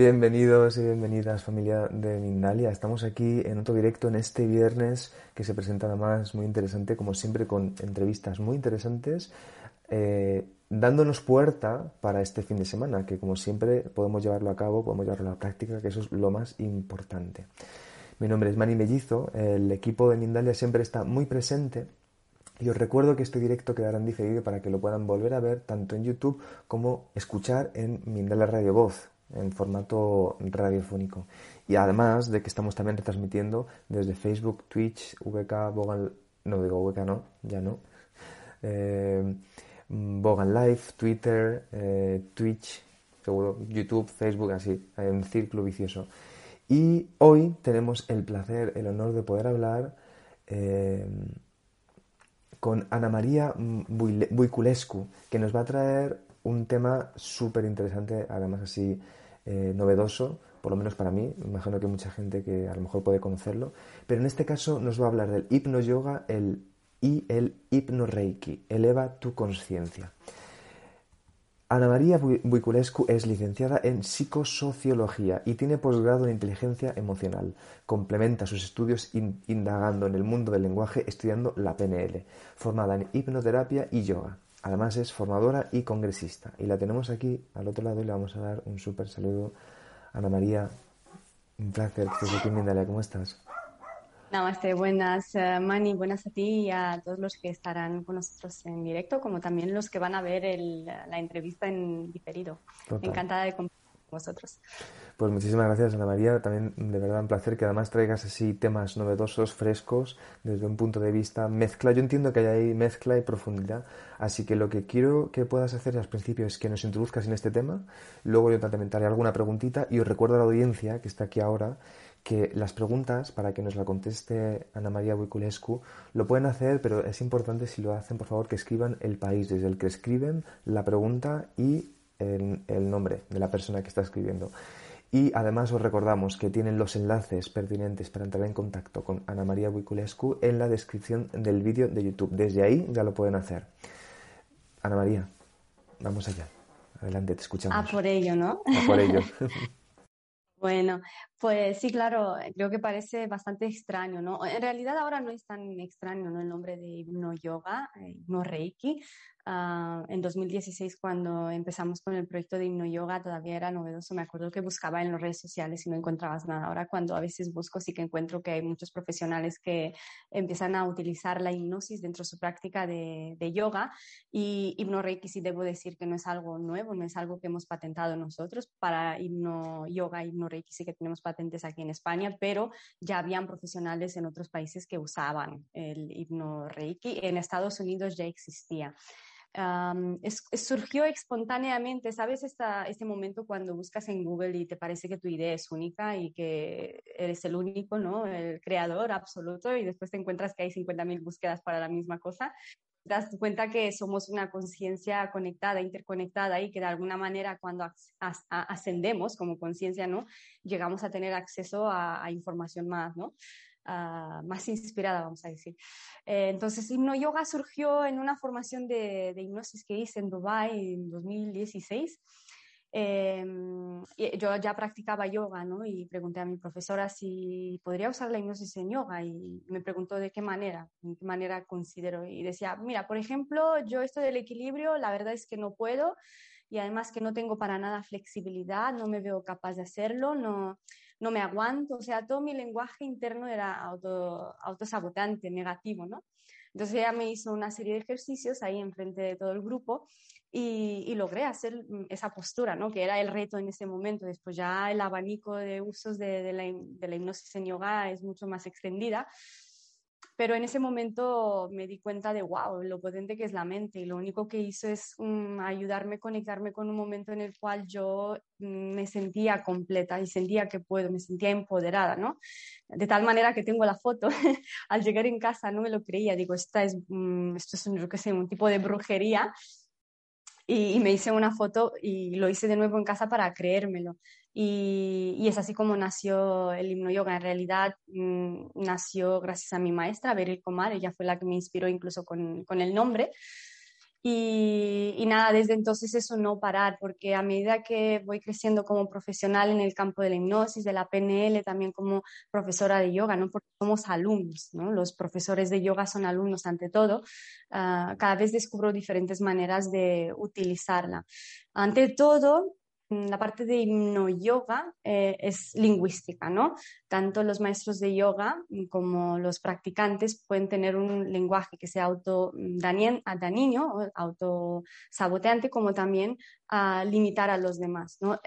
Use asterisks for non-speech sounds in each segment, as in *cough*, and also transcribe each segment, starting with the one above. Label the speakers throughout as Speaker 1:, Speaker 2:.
Speaker 1: Bienvenidos y bienvenidas familia de Mindalia. Estamos aquí en otro directo en este viernes que se presenta además muy interesante, como siempre con entrevistas muy interesantes, eh, dándonos puerta para este fin de semana, que como siempre podemos llevarlo a cabo, podemos llevarlo a la práctica, que eso es lo más importante. Mi nombre es Mani Mellizo, el equipo de Mindalia siempre está muy presente y os recuerdo que este directo quedará en diferido para que lo puedan volver a ver tanto en YouTube como escuchar en Mindalia Radio Voz, en formato radiofónico. Y además de que estamos también retransmitiendo desde Facebook, Twitch, VK, Bogan, no digo VK no, ya no, eh, Bogan Live, Twitter, eh, Twitch, seguro, YouTube, Facebook, así, en círculo vicioso. Y hoy tenemos el placer, el honor de poder hablar eh, con Ana María Buiculescu, que nos va a traer un tema súper interesante, además así eh, novedoso, por lo menos para mí, imagino que mucha gente que a lo mejor puede conocerlo, pero en este caso nos va a hablar del hipno yoga el, y el hipno reiki, eleva tu conciencia. Ana María Buiculescu es licenciada en psicosociología y tiene posgrado en inteligencia emocional. Complementa sus estudios indagando en el mundo del lenguaje estudiando la PNL, formada en hipnoterapia y yoga. Además es formadora y congresista. Y la tenemos aquí al otro lado y le vamos a dar un súper saludo. Ana María, un placer que estés aquí en Mindalia. ¿Cómo estás?
Speaker 2: Namaste, buenas eh, Mani, buenas a ti y a todos los que estarán con nosotros en directo, como también los que van a ver la entrevista en diferido. Encantada de compartir vosotros.
Speaker 1: Pues muchísimas gracias, Ana María. También de verdad un placer que además traigas así temas novedosos, frescos, desde un punto de vista mezcla. Yo entiendo que hay ahí mezcla y profundidad. Así que lo que quiero que puedas hacer al principio es que nos introduzcas en este tema. Luego yo también haré alguna preguntita y os recuerdo a la audiencia que está aquí ahora que las preguntas, para que nos la conteste Ana María Buiculescu, lo pueden hacer, pero es importante si lo hacen, por favor, que escriban el país desde el que escriben la pregunta y el nombre de la persona que está escribiendo. Y además os recordamos que tienen los enlaces pertinentes para entrar en contacto con Ana María Buiculescu en la descripción del vídeo de YouTube. Desde ahí ya lo pueden hacer. Ana María, vamos allá. Adelante, te escuchamos.
Speaker 2: A por ello, ¿no?
Speaker 1: A por ello. *laughs*
Speaker 2: Bueno, pues sí, claro, creo que parece bastante extraño, ¿no? En realidad ahora no es tan extraño, ¿no? El nombre de hipno yoga, eh, hipno reiki, Ah, en 2016, cuando empezamos con el proyecto de Himno Yoga, todavía era novedoso. Me acuerdo que buscaba en las redes sociales y no encontrabas nada. Ahora, cuando a veces busco, sí que encuentro que hay muchos profesionales que empiezan a utilizar la hipnosis dentro de su práctica de, yoga. Y Himno Reiki, sí debo decir que no es algo nuevo, no es algo que hemos patentado nosotros. Para Himno Yoga, Himno Reiki, sí que tenemos patentes aquí en España, pero ya habían profesionales en otros países que usaban el Himno Reiki. En Estados Unidos ya existía surgió espontáneamente, ¿sabes? Esta, este momento cuando buscas en Google y te parece que tu idea es única y que eres el único, ¿no? El creador absoluto y después te encuentras que hay 50.000 búsquedas para la misma cosa. Das cuenta que somos una conciencia conectada, interconectada y que de alguna manera cuando ascendemos como conciencia, ¿no? Llegamos a tener acceso a, información más, ¿no? Ah, más inspirada, vamos a decir. Eh, entonces, Hipno Yoga surgió en una formación de, de, hipnosis que hice en Dubai en 2016. Em, yo ya practicaba yoga, ¿no? Y pregunté a mi profesora si podría usar la hipnosis en yoga y me preguntó de qué manera, de qué manera considero. Y decía, mira, por ejemplo, yo esto del equilibrio, la verdad es que no puedo y además que no tengo para nada flexibilidad, no me veo capaz de hacerlo, no, no me aguanto, o sea, todo mi lenguaje interno era auto, autosabotante, negativo, ¿no? Entonces ella me hizo una serie de ejercicios ahí enfrente de todo el grupo y, logré hacer mm, esa postura, ¿no? que era el reto en ese momento. Después ya el abanico de usos de, la, de la hipnosis en yoga es mucho más extendida pero en ese momento me di cuenta de, wow, lo potente que es la mente y lo único que hizo es um, ayudarme a conectarme con un momento en el cual yo mm, me sentía completa y sentía que puedo, me sentía empoderada, ¿no? De tal manera que tengo la foto, *laughs* al llegar en casa no me lo creía, digo, Esta es, mm, esto es, yo qué sé, un tipo de brujería y, y, me hice una foto y lo hice de nuevo en casa para creérmelo. Y, es así como nació el himno yoga. En realidad mm, nació gracias a mi maestra, Beryl Komar, ella fue la que me inspiró incluso con, con el nombre. Y, y, nada, desde entonces eso no parar, porque a medida que voy creciendo como profesional en el campo de la hipnosis, de la PNL, también como profesora de yoga, ¿no? porque somos alumnos, ¿no? los profesores de yoga son alumnos ante todo, uh, cada vez descubro diferentes maneras de utilizarla. Ante todo, la parte de hipno-yoga eh, es lingüística, ¿no? Tanto los maestros de yoga mm, como los practicantes pueden tener un lenguaje que sea auto-dañino, auto-saboteante, como también a limitar a los demás, ¿no?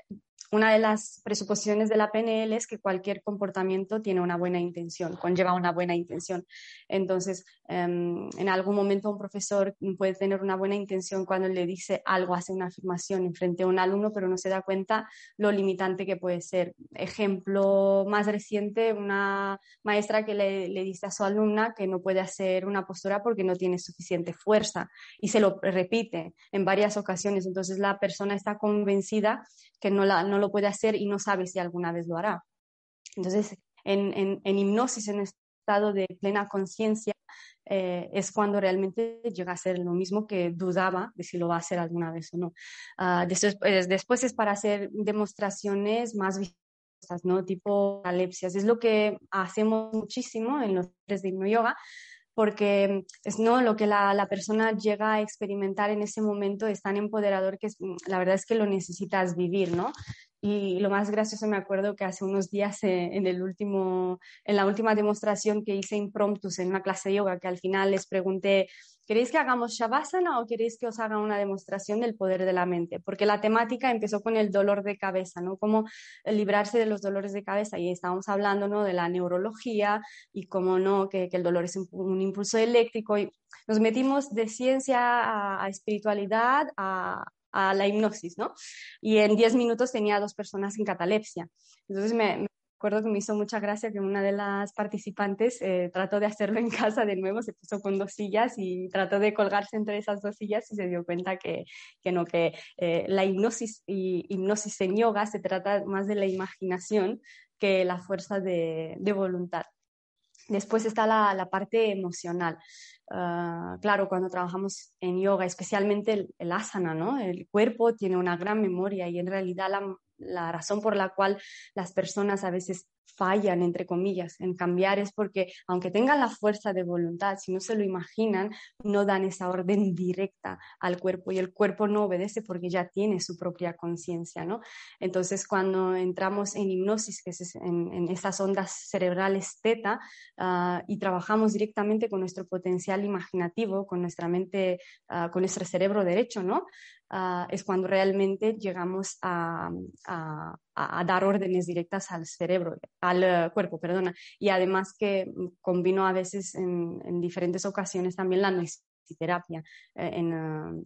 Speaker 2: Una de las presuposiciones de la PNL es que cualquier comportamiento tiene una buena intención, conlleva una buena intención. Entonces, em, en algún momento un profesor puede tener una buena intención cuando le dice algo, hace una afirmación en frente a un alumno, pero no se da cuenta lo limitante que puede ser. Ejemplo más reciente, una maestra que le, le dice a su alumna que no puede hacer una postura porque no tiene suficiente fuerza y se lo repite en varias ocasiones. Entonces, la persona está convencida que no, la, no lo puede hacer y no sabe si alguna vez lo hará. Entonces, en, hipnosis, en estado de plena conciencia, eh, es cuando realmente llega a ser lo mismo que dudaba de si lo va a hacer alguna vez o no. Después, pues, después, es para hacer demostraciones más ¿no? Tipo alepsias. Es lo que hacemos muchísimo en los de hipno yoga, porque es no lo que la, la, persona llega a experimentar en ese momento es tan empoderador que la verdad es que lo necesitas vivir, ¿no? Y lo más gracioso me acuerdo que hace unos días eh, en, el último, en la última demostración que hice impromptus en una clase de yoga, que al final les pregunté, ¿queréis que hagamos Shavasana o queréis que os haga una demostración del poder de la mente? Porque la temática empezó con el dolor de cabeza, ¿no? Cómo librarse de los dolores de cabeza. Y estábamos hablando, ¿no? De la neurología y cómo no, que, el dolor es un, impulso eléctrico. Y nos metimos de ciencia a, espiritualidad, a, a la hipnosis, ¿no? Y en 10 minutos tenía dos personas en catalepsia. Entonces me, acuerdo que me hizo mucha gracia que una de las participantes eh, trató de hacerlo en casa de nuevo, se puso con dos sillas y trató de colgarse entre esas dos sillas y se dio cuenta que, que no, que eh, la hipnosis y hipnosis en yoga se trata más de la imaginación que la fuerza de, de voluntad. Después está la, la parte emocional. Uh, claro, cuando trabajamos en yoga, especialmente el, el, asana, ¿no? El cuerpo tiene una gran memoria y en realidad la, la razón por la cual las personas a veces fallan, entre comillas, en cambiar es porque, aunque tengan la fuerza de voluntad, si no se lo imaginan, no dan esa orden *laughs* directa al cuerpo y el cuerpo no obedece porque ya tiene su propia conciencia, ¿no? Entonces, cuando entramos en hipnosis, que es en, en esas ondas cerebrales teta, uh, y trabajamos directamente con nuestro potencial imaginativo, con nuestra mente, uh, con nuestro cerebro derecho, ¿no? Uh, es cuando realmente llegamos a, a, dar órdenes directas al cerebro, al uh, cuerpo, perdona. Y además que combino a veces en, en diferentes ocasiones también la noisiterapia eh, en, uh,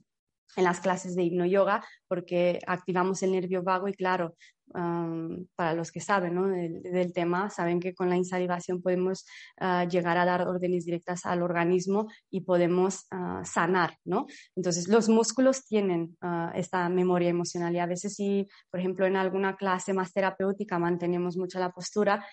Speaker 2: en las clases de hipno-yoga porque activamos el nervio vago y claro, um, para los que saben ¿no? del, del, tema, saben que con la insalivación podemos uh, llegar a dar órdenes directas al organismo y podemos uh, sanar, ¿no? Entonces, los músculos tienen uh, esta memoria emocional y a veces si, por ejemplo, en alguna clase más terapéutica mantenemos mucho la postura,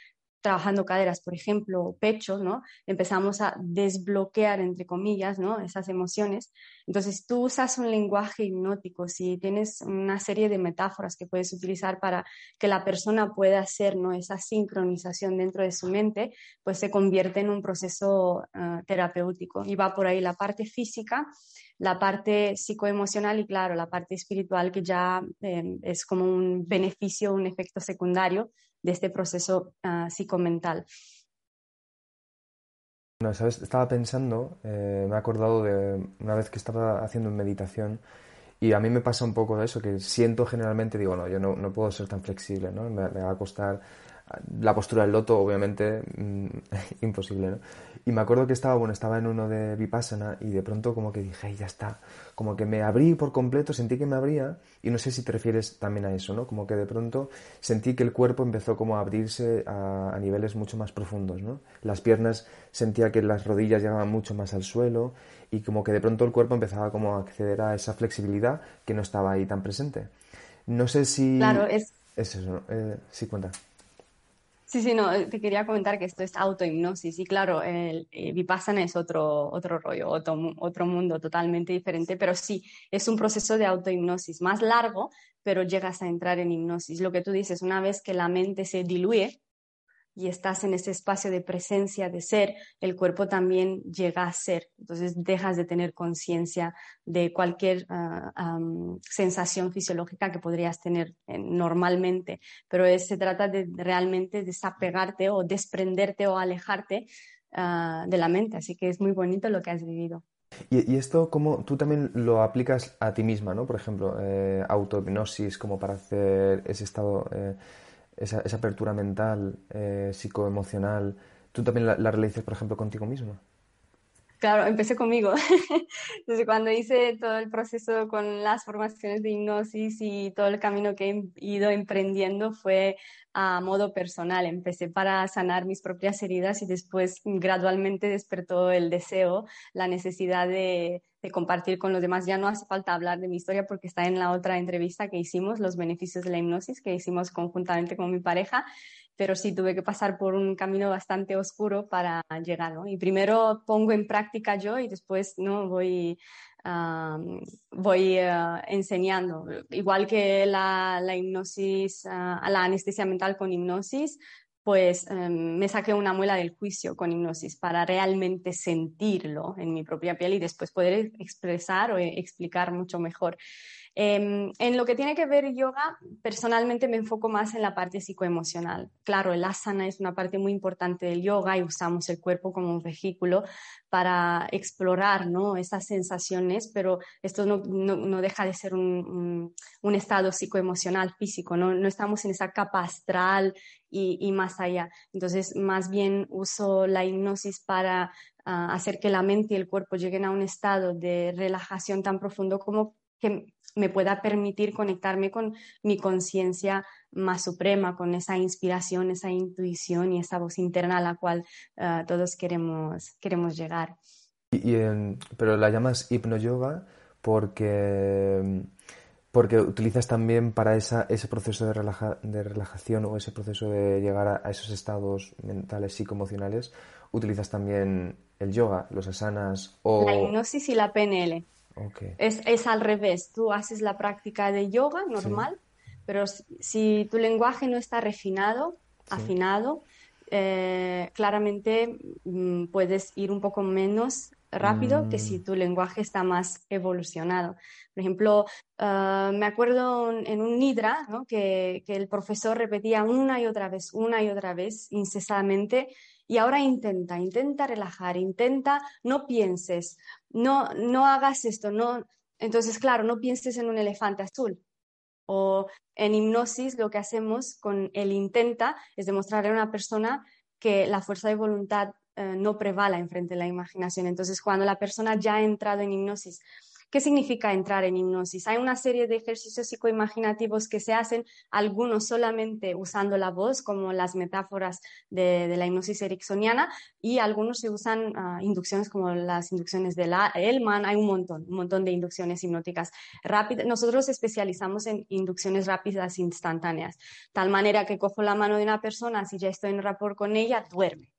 Speaker 2: trabajando caderas, por ejemplo, pecho, ¿no? Empezamos a desbloquear, entre comillas, ¿no? Esas emociones. Entonces, tú usas un lenguaje hipnótico, si tienes una serie de metáforas que puedes utilizar para que la persona pueda hacer, ¿no? Esa sincronización dentro de su mente, pues se convierte en un proceso uh, terapéutico. Y va por ahí la parte física, la parte psicoemocional y, claro, la parte espiritual, que ya eh, es como un beneficio, un efecto secundario de este proceso uh, psicomental.
Speaker 1: Estaba pensando, eh, me he acordado de una vez que estaba haciendo meditación y a mí me pasa un poco de eso, que siento generalmente, digo, no, yo no, no puedo ser tan flexible, ¿no? Me, me va a costar la postura del loto, obviamente, mm, *laughs* imposible, ¿no? Y me acuerdo que estaba, bueno, estaba en uno de Vipassana y de pronto como que dije, ya está, como que me abrí por completo, sentí que me abría y no sé si te refieres también a eso, ¿no? Como que de pronto sentí que el cuerpo empezó como a abrirse a, a niveles mucho más profundos, ¿no? Las piernas sentía que las rodillas llegaban mucho más al suelo y como que de pronto el cuerpo empezaba como a acceder a esa flexibilidad que no estaba ahí tan presente. No sé si...
Speaker 2: Claro, es...
Speaker 1: Es eso, eh, sí, cuenta.
Speaker 2: Sí, sí, no, te quería comentar que esto es autohipnosis y claro, el, eh, Vipassana es otro, otro rollo, otro, otro mundo totalmente diferente, pero sí, es un proceso de autohipnosis más largo, pero llegas a entrar en hipnosis. Lo que tú dices, una vez que la mente se diluye, y estás en ese espacio de presencia, de ser, el cuerpo también llega a ser. Entonces dejas de tener conciencia de cualquier ah, sensación fisiológica que podrías tener eh, normalmente, pero se trata de realmente desapegarte o desprenderte o alejarte ah, de la mente. Así que es muy bonito lo que has vivido.
Speaker 1: Y, esto, como tú también lo aplicas a ti misma, ¿no? Por ejemplo, eh, autohipnosis, como para hacer ese estado... Eh, esa, esa apertura mental, eh, psicoemocional, ¿tú también la, la realizas, por ejemplo, contigo mismo?
Speaker 2: Claro, empecé conmigo. *laughs* Desde cuando hice todo el proceso con las formaciones de hipnosis y todo el camino que he ido emprendiendo fue a modo personal. Empecé para sanar mis propias heridas y después gradualmente despertó el deseo, la necesidad de, de compartir con los demás. Ya no hace falta hablar de mi historia porque está en la otra entrevista que hicimos, los beneficios de la hipnosis, que hicimos conjuntamente con mi pareja pero sí tuve que pasar por un camino bastante oscuro para llegar, ¿no? Y primero pongo en práctica yo y después, ¿no? Voy, voy uh, enseñando. Igual que la, hipnosis, uh, la anestesia mental con hipnosis, pues um, me saqué una muela del juicio con hipnosis para realmente sentirlo en mi propia piel y después poder expresar o explicar mucho mejor. Em, en lo que tiene que ver yoga, personalmente me enfoco más en la parte psicoemocional. Claro, el asana es una parte muy importante del yoga y usamos el cuerpo como un vehículo para explorar ¿no? esas sensaciones, pero esto no, no, deja de ser un, un, estado psicoemocional físico, ¿no? no estamos en esa capa astral y, y más allá. Entonces, más bien uso la hipnosis para ah, hacer que la mente y el cuerpo lleguen a un estado de relajación tan profundo como que me pueda permitir conectarme con mi conciencia más suprema, con esa inspiración, esa intuición y esa voz interna a la cual uh, todos queremos, queremos llegar.
Speaker 1: Y, pero la llamas hipnoyoga porque, porque utilizas también para esa, ese proceso de, relaja, de relajación o ese proceso de llegar a, a esos estados mentales psicoemocionales, utilizas también el yoga, los asanas o...
Speaker 2: La hipnosis y la PNL. Es, es, al revés, tú haces la práctica de yoga normal, pero si, tu lenguaje no está refinado, afinado, eh, claramente mm, puedes ir un poco menos rápido que si mm. tu lenguaje está más evolucionado. Por ejemplo, ah, me acuerdo en un Nidra ¿no? que, que, el profesor repetía una y otra vez, una y otra vez, incesantemente, y ahora intenta, intenta relajar, intenta, no pienses, no, no hagas esto, no. Entonces, claro, no pienses en un elefante azul. O en hipnosis lo que hacemos con el intenta es demostrarle a una persona que la fuerza de voluntad eh, no prevala enfrente de la imaginación. Entonces, cuando la persona ya ha entrado en hipnosis, ¿Qué significa entrar en hipnosis? Hay una serie de ejercicios psicoimaginativos que se hacen, algunos solamente usando la voz, como las metáforas de, la hipnosis ericksoniana, y algunos se usan uh, inducciones como las inducciones de la Elman. Hay un montón, un montón de inducciones hipnóticas rápidas. Nosotros especializamos en inducciones rápidas instantáneas, tal manera que cojo la mano de una persona, si ya estoy en rapport con ella, duerme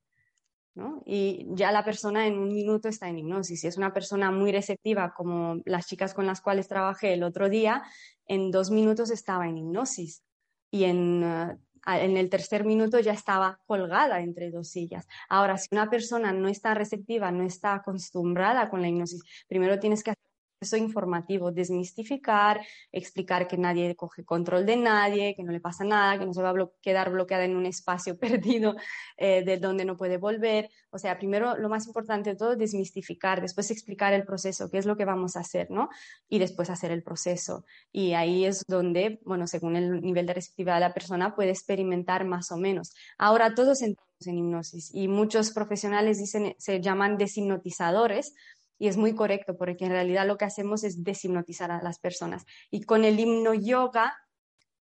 Speaker 2: y ya la persona en un minuto está en hipnosis. Si es una persona muy receptiva, como las chicas con las cuales trabajé el otro día, en dos minutos estaba en hipnosis. Y en, eh, en el tercer minuto ya estaba colgada entre dos sillas. Ahora, si una persona no está receptiva, no está acostumbrada con la hipnosis, primero tienes que hacer informativo, desmistificar, explicar que nadie coge control de nadie, que no le pasa nada, que no se va a quedar bloqueada en un espacio *laughs* perdido eh, de donde no puede volver. O sea, primero lo más importante de todo, desmistificar, después explicar el proceso, qué es lo que vamos a hacer, ¿no? Y después hacer el proceso. Y ahí es donde, bueno, según el nivel de receptividad de la persona, puede experimentar más o menos. Ahora todos entramos en hipnosis y muchos profesionales dicen, se llaman deshipnotizadores y es muy correcto porque en realidad lo que hacemos es deshipnotizar a las personas. Y con el himno yoga,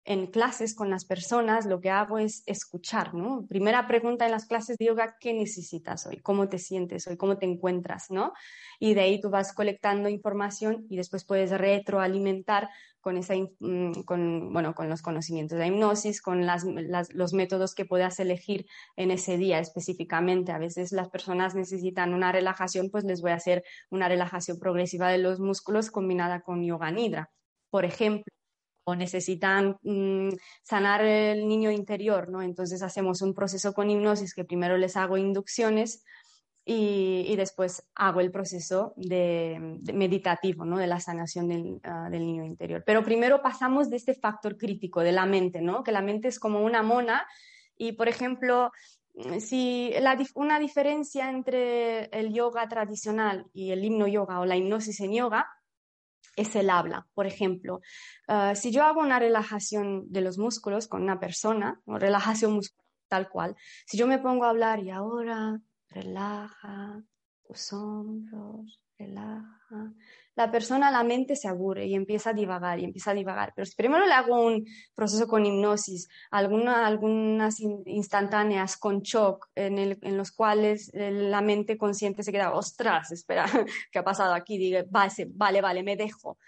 Speaker 2: en clases con las personas, lo que hago es escuchar, ¿no? Primera pregunta en las clases de yoga, ¿qué necesitas hoy? ¿Cómo te sientes hoy? ¿Cómo te encuentras? ¿no? Y de ahí tú vas colectando información y después puedes retroalimentar con, esa, mm, con, bueno, con los conocimientos de hipnosis, con las, los métodos que puedas elegir en ese día específicamente. A veces las personas necesitan una relajación, pues les voy a hacer una relajación progresiva de los músculos combinada con yoga nidra, por ejemplo o necesitan mm, sanar el niño interior, ¿no? Entonces hacemos un proceso con hipnosis que primero les hago inducciones y, después hago el proceso de, meditativo, ¿no? de la sanación del, niño interior. Pero primero pasamos de este factor crítico de la mente, ¿no? que la mente es como una mona y, por ejemplo, si una diferencia entre el yoga tradicional y el himno yoga o la hipnosis en yoga es el habla. Por ejemplo, ah, si yo hago una relajación de los músculos con una persona, o relajación muscular tal cual, si yo me pongo a hablar y ahora relaja tus hombros, relaja. La persona, la mente se aburre y empieza a divagar y empieza a divagar. Pero si primero le hago un proceso con hipnosis, algunas instantáneas con shock, en, los cuales eh, la mente consciente se queda, ostras, espera, *laughs* ¿qué ha pasado aquí? Digo, vale, vale, me dejo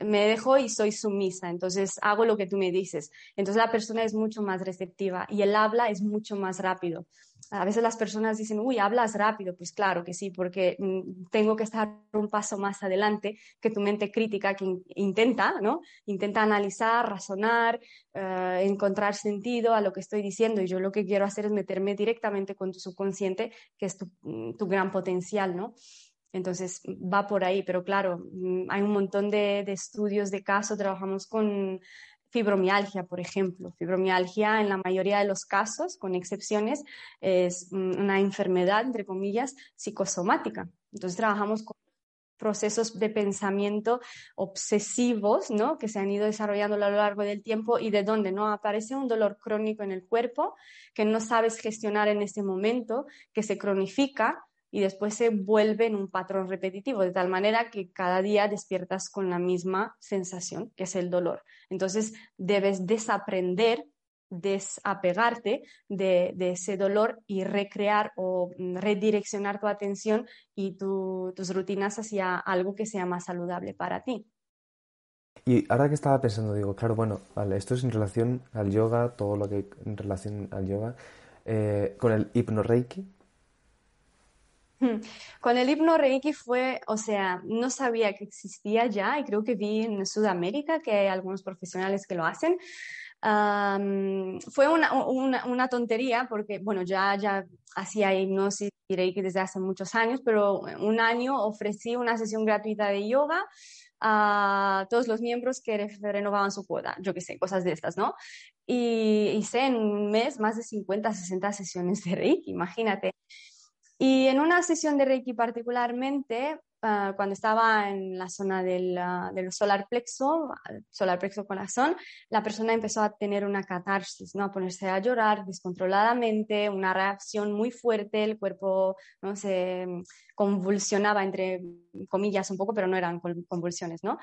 Speaker 2: me dejo y soy sumisa, entonces hago lo que tú me dices. Entonces la persona es mucho más receptiva y el habla es mucho más rápido a veces las personas dicen, uy, hablas rápido. Pues claro que sí, porque mm, tengo que estar un paso más adelante que tu mente crítica que intenta, ¿no? Intenta analizar, razonar, eh, encontrar sentido a lo que estoy diciendo. Y yo lo que quiero hacer es meterme directamente con tu subconsciente, que es tu, mm, gran potencial, ¿no? Entonces va por ahí, pero claro, mm, hay un montón de, estudios de caso, trabajamos con fibromialgia, por ejemplo. Fibromialgia, en la mayoría de los casos, con excepciones, es una enfermedad, entre comillas, psicosomática. Entonces, trabajamos con procesos de pensamiento obsesivos, ¿no? Que se han ido desarrollando a lo largo del tiempo y de dónde, ¿no? Aparece un dolor crónico en el cuerpo que no sabes gestionar en ese momento, que se cronifica y después se vuelve en un patrón repetitivo, de tal manera que cada día despiertas con la misma sensación, que es el dolor. Entonces debes desaprender, desapegarte de, ese dolor y recrear o redireccionar tu atención y tus rutinas hacia algo que sea más saludable para ti.
Speaker 1: Y ahora que estaba pensando, digo, claro, bueno, vale, esto es en relación al yoga, todo lo que en relación al yoga, eh, con el hipnoreiki, *laughs*
Speaker 2: con el hipno reiki fue, o sea, no sabía que existía ya y creo que vi en Sudamérica que hay algunos profesionales que lo hacen. fue una, tontería porque, bueno, ya, ya hacía hipnosis y reiki desde hace muchos años, pero un año ofrecí una sesión gratuita de yoga a todos los miembros que renovaban su cuota, yo qué sé, cosas de estas, ¿no? Y hice en un mes más de 50, 60 sesiones de Reiki, imagínate. Y en una sesión de Reiki particularmente, ah, cuando estaba en la zona del, ah, del, solar plexo, solar plexo corazón, la persona empezó a tener una catarsis, ¿no? a ponerse a llorar descontroladamente, una reacción muy fuerte, el cuerpo ¿no? se convulsionaba entre comillas un poco, pero no eran convulsiones, ¿no?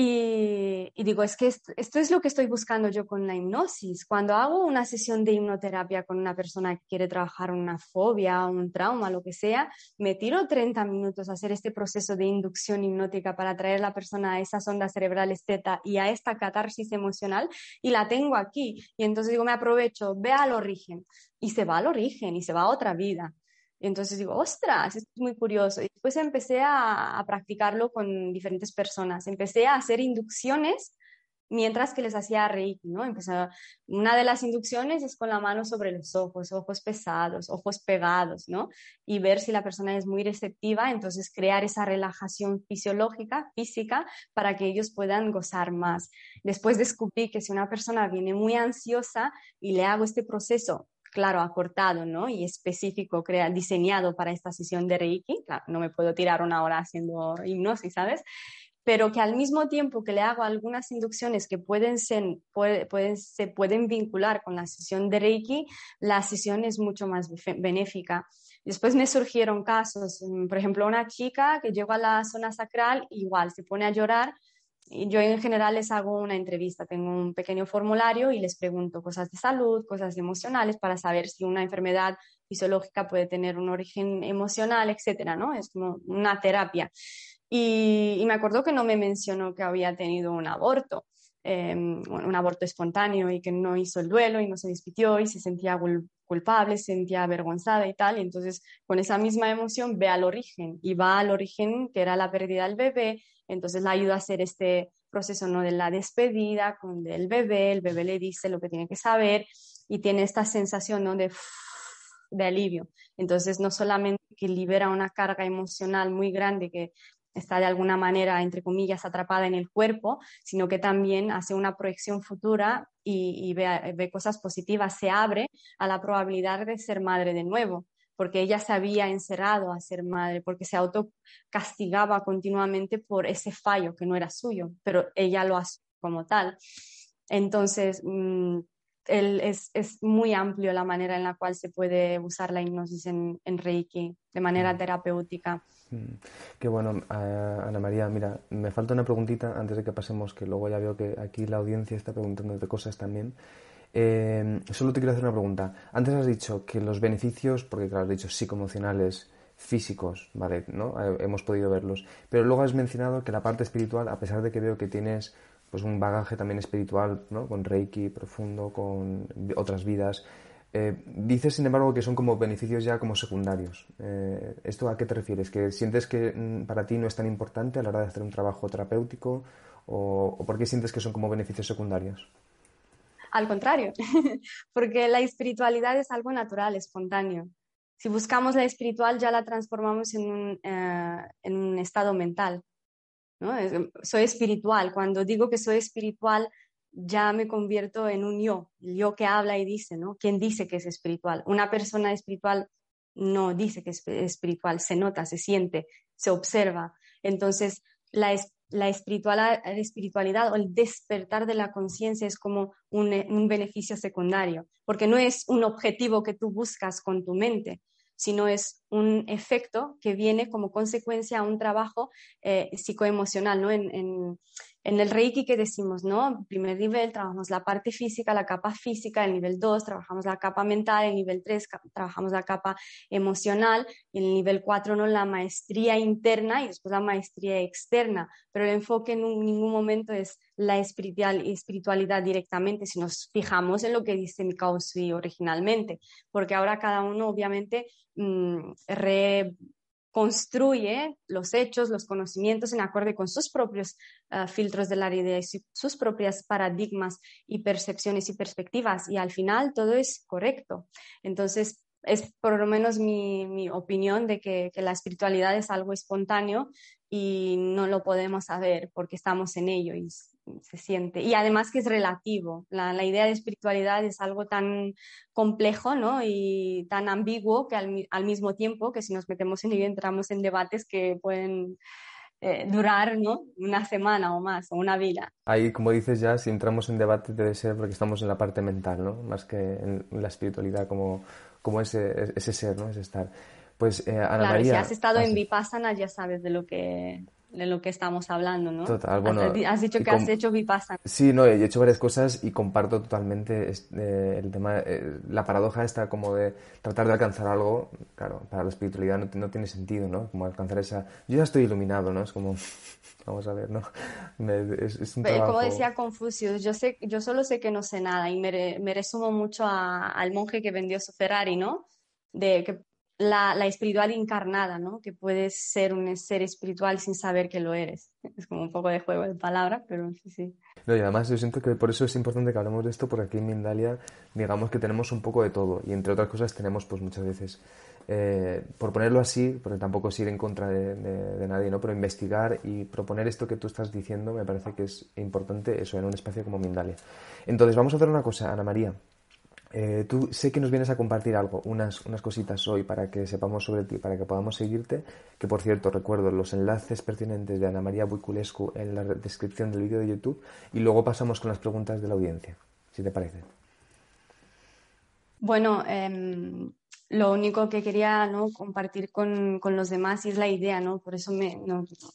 Speaker 2: Y, digo, es que esto, es lo que estoy buscando yo con la hipnosis. Cuando hago una sesión de hipnoterapia con una persona que quiere trabajar una fobia, un trauma, lo que sea, me tiro 30 minutos a hacer este proceso de inducción hipnótica para traer a la persona a esas ondas cerebrales teta y a esta catarsis emocional y la tengo aquí. Y entonces digo, me aprovecho, ve al origen y se va al origen y se va a otra vida. Y entonces digo, ostras, es muy curioso. Y después empecé a, practicarlo con diferentes personas. Empecé a hacer inducciones mientras que les hacía Reiki, ¿no? Empezaba, una de las inducciones es con la mano sobre los ojos, ojos pesados, ojos pegados, ¿no? Y ver si la persona es muy receptiva, entonces crear esa relajación fisiológica, física, para que ellos puedan gozar más. Después descubrí que si una persona viene muy ansiosa y le hago este proceso claro, acortado, ¿no? Y específico, crea, diseñado para esta sesión de Reiki. No me puedo tirar una hora haciendo hipnosis, ¿sabes? pero que al mismo tiempo que le hago algunas inducciones que pueden ser, pueden, se pueden vincular con la sesión de Reiki, la sesión es mucho más benéfica. Después me surgieron casos, mm, por ejemplo, una chica que llegó a la zona sacral, igual se pone a llorar. Yo en general les hago una entrevista, tengo un pequeño formulario y les pregunto cosas de salud, cosas emocionales para saber si una enfermedad fisiológica puede tener un origen emocional, etcétera, ¿no? Es como una terapia. Y, me acuerdo que no me mencionó que había tenido un aborto, em, un aborto espontáneo y que no hizo el duelo y no se despidió y se sentía culpable, se sentía avergonzada y tal. Entonces, con esa misma emoción, ve al origen y va al origen que era la pérdida del bebé. Entonces, la ayuda a hacer este proceso ¿no? de la despedida con el bebé. El bebé le dice lo que tiene que saber y tiene esta sensación ¿no? de, de alivio. Entonces, no solamente que libera una carga emocional muy grande que está de alguna manera, entre comillas, atrapada en el cuerpo, sino que también hace una proyección futura y, ve, cosas positivas, se abre a la probabilidad de ser madre de nuevo, porque ella se había encerrado a ser madre, porque se autocastigaba continuamente por ese fallo que no era suyo, pero ella lo hace como tal. Entonces, mm, es, muy amplio la manera en la cual se puede usar la hipnosis en Reiki de manera terapéutica.
Speaker 1: Mm. Qué bueno, Ana María. Mira, me falta una preguntita antes de que pasemos, que luego ya veo que aquí la audiencia está preguntando de cosas también. Eh, solo te quiero hacer una pregunta. Antes has dicho que los beneficios, porque claro, has dicho psicoemocionales, físicos, ¿vale? ¿no? Hemos podido verlos. Pero luego has mencionado que la parte espiritual, a pesar de que veo que tienes pues un bagaje también espiritual, ¿no? Con Reiki profundo, con otras vidas, eh, dices, sin embargo, que son como beneficios ya como secundarios. Eh, ¿Esto a qué te refieres? ¿Que sientes que mm, para ti no es tan importante a la hora de hacer un trabajo terapéutico? ¿O, por qué sientes que son como beneficios secundarios?
Speaker 2: Al contrario, *laughs* porque la espiritualidad es algo natural, espontáneo. Si buscamos la espiritual, ya la transformamos en un, eh, en un estado mental. ¿no? Soy espiritual. Cuando digo que soy espiritual, ya me convierto en un yo, yo que habla y dice, ¿no? ¿Quién dice que es espiritual? Una persona espiritual no dice que es espiritual, se nota, se siente, se observa. Entonces, la, espiritualidad o el despertar de la conciencia es como un, beneficio secundario, porque no es un objetivo que tú buscas con tu mente, sino es un efecto que viene como consecuencia a un trabajo eh, psicoemocional, ¿no? En, el Reiki que decimos, ¿no? Primer nivel trabajamos la parte física, la capa física, el nivel 2 trabajamos la capa mental, el nivel 3 trabajamos la capa emocional, y el nivel 4 ¿no? la maestría interna y después la maestría externa, pero el enfoque en ningún momento es la espiritual, espiritualidad directamente, si nos fijamos en lo que dice Mikao originalmente, porque ahora cada uno obviamente Mm, reconstruye los hechos, los conocimientos en acorde con sus propios ah, filtros de la idea y sus propias paradigmas y percepciones y perspectivas. Y al final todo es correcto. Entonces, es por lo menos mi, opinión de que, que, la espiritualidad es algo espontáneo y no lo podemos saber porque estamos en ello y se siente. Y además que es relativo. La, la idea de espiritualidad es algo tan complejo ¿no? y tan ambiguo que al, al, mismo tiempo que si nos metemos en ello entramos en debates que pueden eh, durar ¿no? una semana o más o una vida.
Speaker 1: Ahí, como dices ya, si entramos en debate debe ser porque estamos en la parte mental, ¿no? más que en la espiritualidad como, como ese, ese ser, ¿no? ese estar. Pues, eh, Ana
Speaker 2: claro,
Speaker 1: María,
Speaker 2: si has estado en Vipassana ya sabes de lo que de lo que estamos hablando, ¿no?
Speaker 1: Total, bueno.
Speaker 2: Has, dicho que has hecho Vipassana.
Speaker 1: Sí, no, he hecho varias cosas y comparto totalmente eh, el tema, eh, la paradoja está como de tratar de alcanzar algo, claro, para la espiritualidad no, tiene sentido, ¿no? Como alcanzar esa... Yo ya estoy iluminado, ¿no? Es como, *laughs* vamos a ver, ¿no? es, un trabajo...
Speaker 2: Como decía Confucio, yo, sé, yo solo sé que no sé nada y me, me resumo mucho al monje que vendió su Ferrari, ¿no? De que la, espiritual encarnada, ¿no? Que puedes ser un ser espiritual sin saber que lo eres. *laughs* Es como un poco de juego de palabras, pero sí, sí.
Speaker 1: No, y además yo siento que por eso es importante que hablemos de esto, porque aquí en Mindalia digamos que tenemos un poco de todo y entre otras cosas tenemos pues muchas veces, eh, por ponerlo así, porque tampoco es ir en contra de, de, nadie, ¿no? Pero investigar y proponer esto que tú estás diciendo me parece que es importante eso en un espacio como Mindalia. Entonces vamos a hacer una cosa, Ana María. Eh, tú sé que nos vienes a compartir algo, unas, unas cositas hoy para que sepamos sobre ti, para que podamos seguirte. Que por cierto, recuerdo los enlaces pertinentes de Ana María Buiculescu en la descripción del vídeo de YouTube y luego pasamos con las preguntas de la audiencia, si te parece.
Speaker 2: Bueno, em, lo único que quería ¿no? compartir con, con, los demás y es la idea, ¿no? por eso me,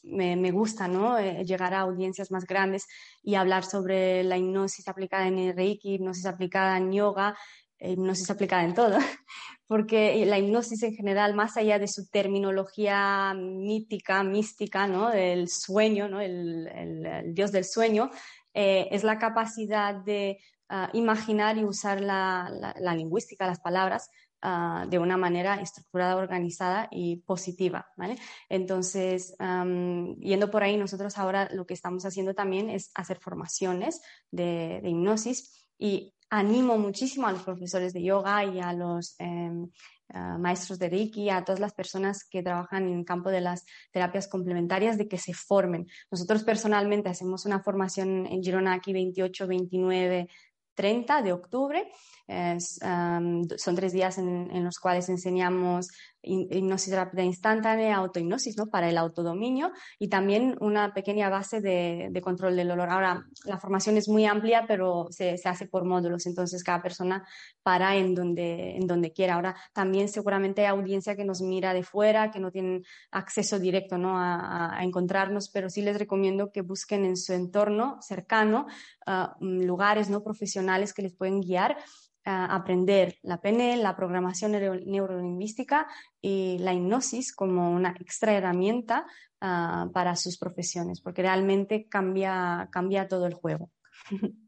Speaker 2: me, me gusta ¿no? Eh, llegar a audiencias más grandes y hablar sobre la hipnosis aplicada en Reiki, hipnosis aplicada en yoga, eh, hipnosis aplicada en todo, *laughs* porque la hipnosis en general, más allá de su terminología mítica, mística, ¿no? del sueño, ¿no? el, el, dios del sueño, eh, es la capacidad de uh, imaginar y usar la, la lingüística, las palabras, Uh, de una manera estructurada, organizada y positiva. ¿vale? Entonces, um, yendo por ahí, nosotros ahora lo que estamos haciendo también es hacer formaciones de, de hipnosis y animo muchísimo a los profesores de yoga y a los eh, uh, maestros de Reiki, a todas las personas que trabajan en el campo de las terapias complementarias, de que se formen. Nosotros personalmente hacemos una formación en Girona aquí 28, 29, 30 de octubre. Son tres días en, los cuales enseñamos hipnosis rápida instantánea, autohipnosis, ¿no? Para el autodominio y también una pequeña base de, de, control del olor. Ahora, la formación es muy amplia, pero se, se, hace por módulos, entonces cada persona para en donde, en donde quiera. Ahora, también seguramente hay audiencia que nos mira de fuera, que no tienen acceso directo, ¿no? A, encontrarnos, pero sí les recomiendo que busquen en su entorno cercano uh, lugares, ¿no? Profesionales que les pueden guiar aprender la PNL, la programación neuro neurolingüística y la hipnosis como una extra herramienta uh, para sus profesiones, porque realmente cambia, cambia todo el juego. *laughs*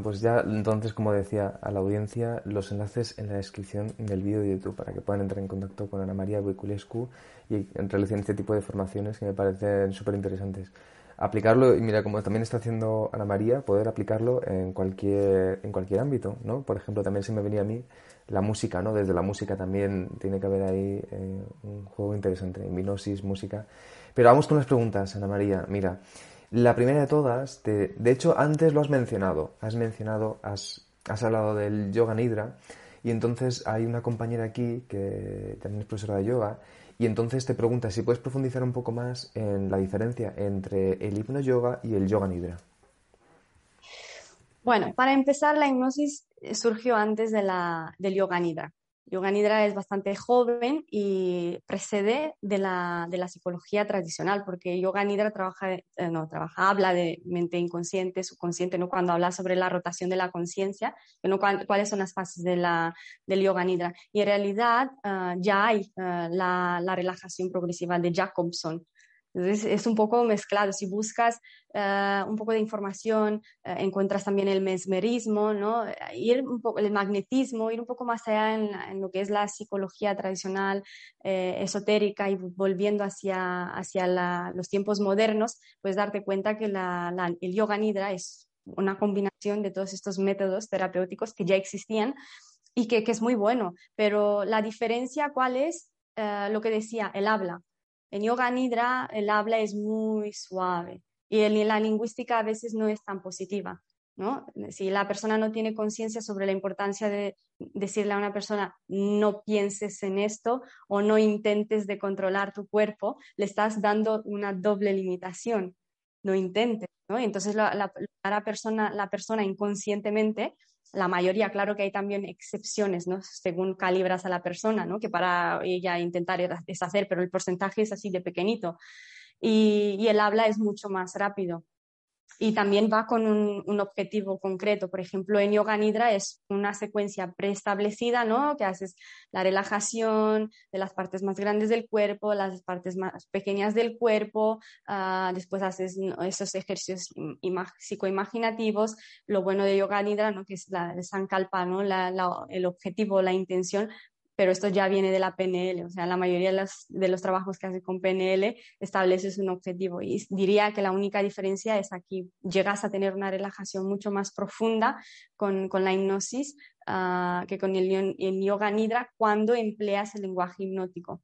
Speaker 1: Pues ya entonces, como decía a la audiencia, los enlaces en la descripción del vídeo de YouTube para que puedan entrar en contacto con Ana María Buiculescu y realicen este tipo de formaciones que me parecen súper interesantes aplicarlo, y mira, como también está haciendo Ana María, poder aplicarlo en cualquier, en cualquier ámbito, ¿no? Por ejemplo, también se me venía a mí la música, ¿no? Desde la música también tiene que haber ahí eh, un juego interesante, hipnosis, música. Pero vamos con las preguntas, Ana María. Mira, la primera de todas, te, de hecho, antes lo has mencionado, has mencionado, has, has hablado del yoga nidra, y entonces hay una compañera aquí que también es profesora de yoga y entonces te pregunta si puedes profundizar un poco más en la diferencia entre el hipno yoga y el yoga nidra.
Speaker 2: Bueno, para empezar, la hipnosis surgió antes de la, del yoga nidra. Yoga Nidra es bastante joven y precede de la, de la psicología tradicional, porque Yoga Nidra trabaja, eh, no, trabaja, habla de mente inconsciente, subconsciente, ¿no? cuando habla sobre la rotación de la conciencia, ¿no? cuáles son las fases de la, del Yoga Nidra. Y en realidad uh, ya hay uh, la, la relajación progresiva de Jacobson, entonces es un poco mezclado. Si buscas uh, un poco de información, uh, encuentras también el mesmerismo, ¿no? Ir un poco, el magnetismo, ir un poco más allá en, lo que es la psicología tradicional, eh, esotérica y volviendo hacia, hacia los tiempos modernos, pues darte cuenta que la, la, el yoga nidra es una combinación de todos estos métodos terapéuticos que ya existían y que, que es muy bueno. Pero la diferencia, ¿cuál es? Lo que decía, el habla. En yoga nidra el habla es muy suave y la lingüística a veces no es tan positiva. ¿no? Si la persona no tiene conciencia sobre la importancia de decirle a una persona no pienses en esto o no intentes de controlar tu cuerpo, le estás dando una doble limitación. No intentes, ¿no? Entonces la, la, la, persona, la persona inconscientemente la mayoría, claro que hay también excepciones, ¿no? Según calibras a la persona, ¿no? Que para ella intentar deshacer, pero el porcentaje es así de pequeñito. Y, y el habla es mucho más rápido y también va con un, objetivo concreto. Por ejemplo, en Yoga Nidra es una secuencia preestablecida, ¿no? Que haces la relajación de las partes más grandes del cuerpo, las partes más pequeñas del cuerpo, uh, después haces esos ejercicios psicoimaginativos. Lo bueno de Yoga Nidra, ¿no? Que es la, el Sankalpa, ¿no? El objetivo, la intención pero esto ya viene de la PNL, o sea, la mayoría de los, de los trabajos que haces con PNL estableces un objetivo y diría que la única diferencia es aquí, llegas a tener una relajación mucho más profunda con, con la hipnosis uh, que con el, el yoga nidra cuando empleas el lenguaje hipnótico.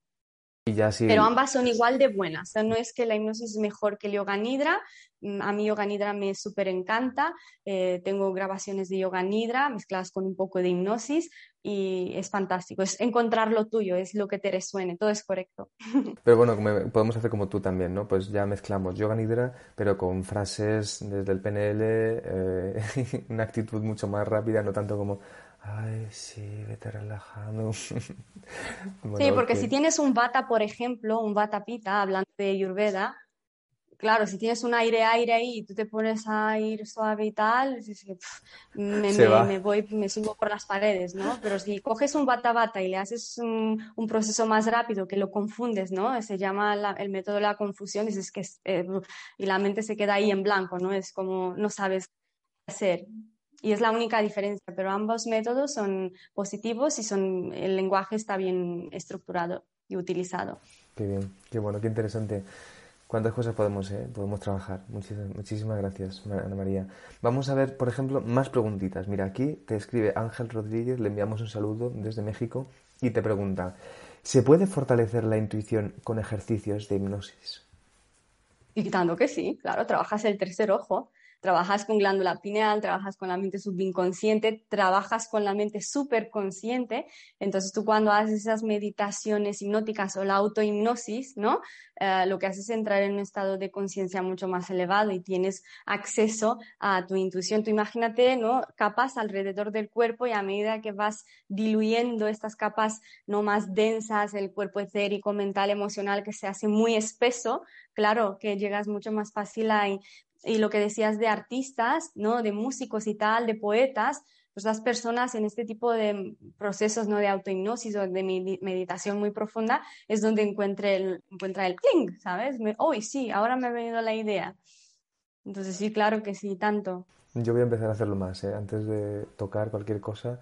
Speaker 2: Pero ambas son igual de buenas. O sea, no es que la hipnosis es mejor que el yoga nidra. Mm, a mí yoga nidra me súper encanta. Eh, tengo grabaciones de yoga nidra mezcladas con un poco de hipnosis y es fantástico. Es encontrar lo tuyo, es lo que te resuene. Todo es correcto. *laughs*
Speaker 1: Pero bueno, podemos hacer como tú también, ¿no? Pues ya mezclamos yoga nidra, pero con frases desde el PNL, eh, *laughs* una actitud mucho más rápida, no tanto como Ay, sí, vete relajando. *laughs*
Speaker 2: sí, porque si tienes un bata, por ejemplo, un bata pita, hablando de Ayurveda, claro, si tienes un aire-aire ahí y tú te pones a ir suave y tal, me, voy, me subo por las paredes, ¿no? Pero si coges un bata-bata y le haces un, proceso más rápido, que lo confundes, ¿no? Se llama el método de la confusión, dices que eh, y la mente se queda ahí en blanco, ¿no? Es como no sabes qué hacer y es la única diferencia, pero ambos métodos son positivos y son, el lenguaje está bien estructurado y utilizado.
Speaker 1: Qué bien, qué bueno, qué interesante. ¿Cuántas cosas podemos, eh? podemos trabajar? Muchísimas, muchísimas gracias, Ana María. Vamos a ver, por ejemplo, más preguntitas. Mira, aquí te escribe Ángel Rodríguez, le enviamos un saludo desde México y te pregunta, ¿se puede fortalecer la intuición con ejercicios de hipnosis?
Speaker 2: Y quitando que sí, claro, trabajas el tercer ojo trabajas con glándula pineal, trabajas con la mente subinconsciente, trabajas con la mente superconsciente. Entonces tú cuando haces esas meditaciones hipnóticas o la autohipnosis, ¿no? Eh, lo que haces es entrar en un estado de conciencia mucho más elevado y tienes acceso a tu intuición. Tú imagínate, ¿no? Capas alrededor del cuerpo y a medida que vas diluyendo estas capas no más densas, el cuerpo etérico, mental, emocional, que se hace muy espeso, claro que llegas mucho más fácil a y lo que decías de artistas, ¿no? De músicos y tal, de poetas, pues las personas en este tipo de procesos, ¿no? De autohipnosis o de meditación muy profunda es donde encuentre el, encuentra el cling, ¿sabes? Hoy sí, ahora me ha venido la idea. Entonces sí, claro que sí, tanto.
Speaker 1: Yo voy a empezar a hacerlo más, ¿eh? Antes de tocar cualquier cosa,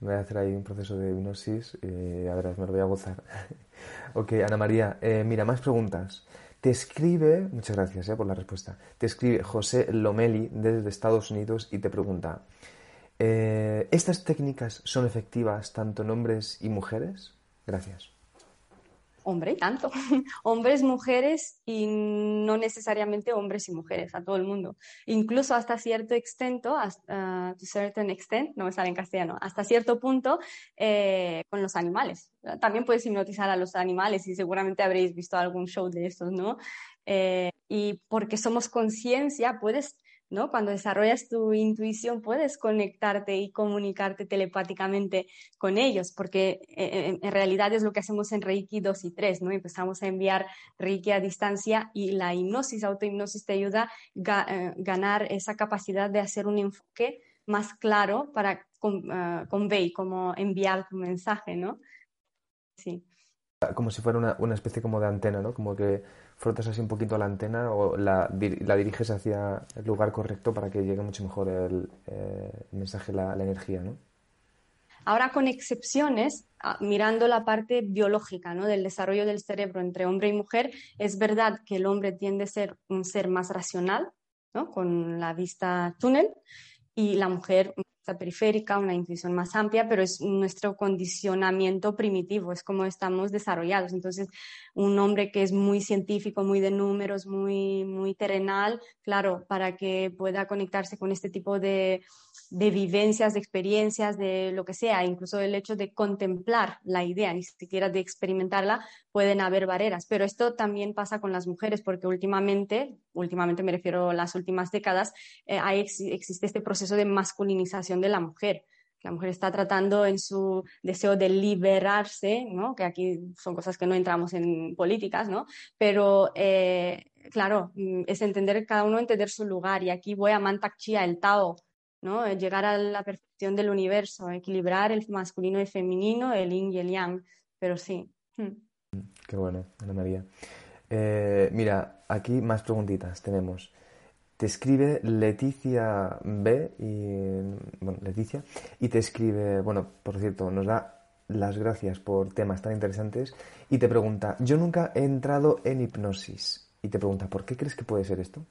Speaker 1: voy a hacer ahí un proceso de hipnosis y a ver, me lo voy a gozar. *laughs* ok, Ana María, eh, mira, más preguntas. Te escribe, muchas gracias eh, por la respuesta, te escribe José Lomeli desde Estados Unidos y te pregunta, eh, ¿estas técnicas son efectivas tanto en hombres y mujeres? Gracias
Speaker 2: hombre y tanto, *laughs* hombres, mujeres y no necesariamente hombres y mujeres, a todo el mundo. Incluso hasta cierto extento, hasta, certain extent, no me sale en castellano, hasta cierto punto eh, con los animales. También puedes hipnotizar a los animales y seguramente habréis visto algún show de estos, ¿no? Eh, y porque somos conciencia, puedes ¿no? Cuando desarrollas tu intuición puedes conectarte y comunicarte telepáticamente con ellos, porque eh, en, realidad es lo que hacemos en Reiki 2 y 3, ¿no? Empezamos a enviar Reiki a distancia y la hipnosis, autohipnosis te ayuda a eh, ganar esa capacidad de hacer un enfoque más claro para uh, convey, como enviar tu mensaje, ¿no?
Speaker 1: Sí. Como si fuera una, una especie como de antena, ¿no? Como que frotas así un poquito la antena o la, la, diriges hacia el lugar correcto para que llegue mucho mejor el, eh, mensaje, la, la, energía, ¿no?
Speaker 2: Ahora, con excepciones, ah, mirando la parte biológica ¿no? del desarrollo del cerebro entre hombre y mujer, es verdad que el hombre tiende a ser un ser más racional, ¿no? con la vista túnel, y la mujer periférica, una intuición más amplia, pero es nuestro condicionamiento primitivo, es como estamos desarrollados. Entonces, un hombre que es muy científico, muy de números, muy, muy terrenal, claro, para que pueda conectarse con este tipo de, de vivencias, de experiencias, de lo que sea, incluso el hecho de contemplar la idea, ni siquiera de experimentarla, pueden haber barreras. Pero esto también pasa con las mujeres, porque últimamente, últimamente me refiero a las últimas décadas, eh, hay, existe este proceso de masculinización de la mujer la mujer está tratando en su deseo de liberarse, ¿no? que aquí son cosas que no entramos en políticas, ¿no? pero eh, claro, mm, es entender cada uno entender su lugar y aquí voy a Mantak Chia, el Tao, ¿no? llegar a la perfección del universo, equilibrar el masculino y femenino, el yin y el yang, pero sí. Hmm.
Speaker 1: Qué bueno, Ana María. Eh, mira, aquí más preguntitas tenemos. Te escribe Leticia B y bueno, Leticia y te escribe, bueno, por cierto, nos da las gracias por temas tan interesantes y te pregunta, yo nunca he entrado en hipnosis. Y te pregunta, ¿por qué crees que puede ser esto?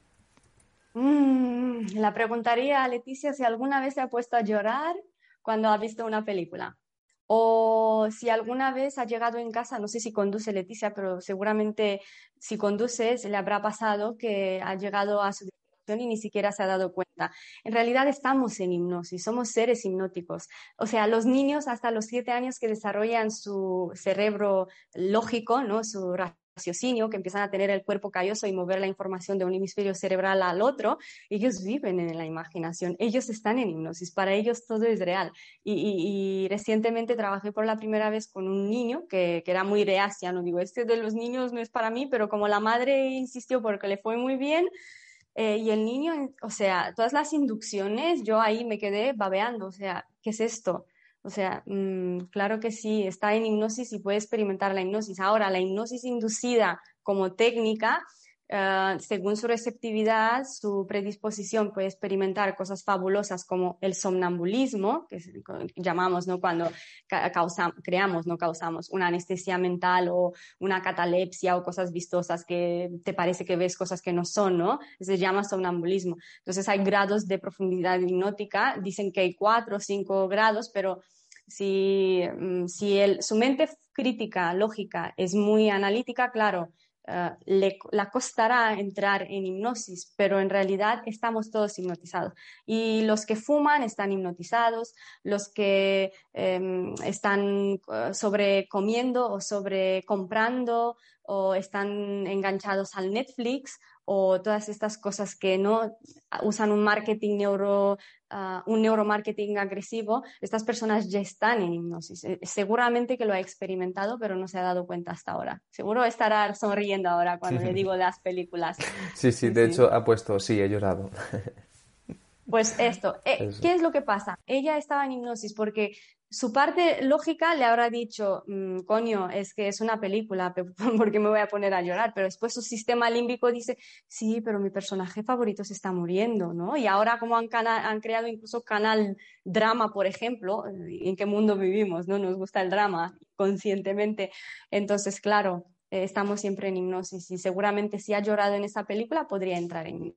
Speaker 2: Mm, la preguntaría a Leticia si alguna vez se ha puesto a llorar cuando ha visto una película. O si alguna vez ha llegado en casa, no sé si conduce Leticia, pero seguramente si conduces le habrá pasado que ha llegado a su y ni siquiera se ha dado cuenta. En realidad estamos en hipnosis, somos seres hipnóticos. O sea, los niños hasta los siete años que desarrollan su cerebro lógico, ¿no? su raciocinio, que empiezan a tener el cuerpo calloso y mover la información de un hemisferio cerebral al otro, ellos viven en la imaginación, ellos están en hipnosis, para ellos todo es real. Y, recientemente trabajé por la primera vez con un niño que, que era muy reacia, no digo, este de los niños no es para mí, pero como la madre insistió porque le fue muy bien, eh, y el niño, o sea, todas las inducciones, yo ahí me quedé babeando, o sea, ¿qué es esto? O sea, mm, claro que sí, está en hipnosis y puede experimentar la hipnosis. Ahora, la hipnosis inducida como técnica Ah, según su receptividad, su predisposición puede experimentar cosas fabulosas como el somnambulismo, que llamamos ¿no? cuando creamos, no causamos una anestesia mental o una catalepsia o cosas vistosas que te parece que ves cosas que no son, ¿no? Se llama somnambulismo. Entonces hay grados de profundidad hipnótica, dicen que hay cuatro o cinco grados, pero si, mm, si el, su mente crítica, lógica, es muy analítica, claro, eh, le, la costará entrar en hipnosis, pero en realidad estamos todos hipnotizados. Y los que fuman están hipnotizados, los que em, están eh, sobrecomiendo o sobrecomprando o están enganchados al Netflix o todas estas cosas que no usan un marketing neuro, uh, un neuromarketing agresivo, estas personas ya están en hipnosis. Eh, seguramente que lo ha experimentado, pero no se ha dado cuenta hasta ahora. Seguro estará sonriendo ahora cuando le *laughs* digo las películas.
Speaker 1: Sí, sí, de hecho ha puesto, sí, he llorado. *laughs*
Speaker 2: Pues esto, eh, ¿qué es lo que pasa? Ella estaba en hipnosis porque su parte lógica le habrá dicho, mm, coño, es que es una película, *laughs* ¿por qué me voy a poner a llorar? Pero después su sistema límbico dice, sí, pero mi personaje favorito se está muriendo, ¿no? Y ahora como han, han creado incluso canal drama, por ejemplo, ¿en qué mundo vivimos? ¿No? Nos gusta el drama conscientemente. Entonces, claro, eh, estamos siempre en hipnosis y seguramente si ha llorado en esa película podría entrar en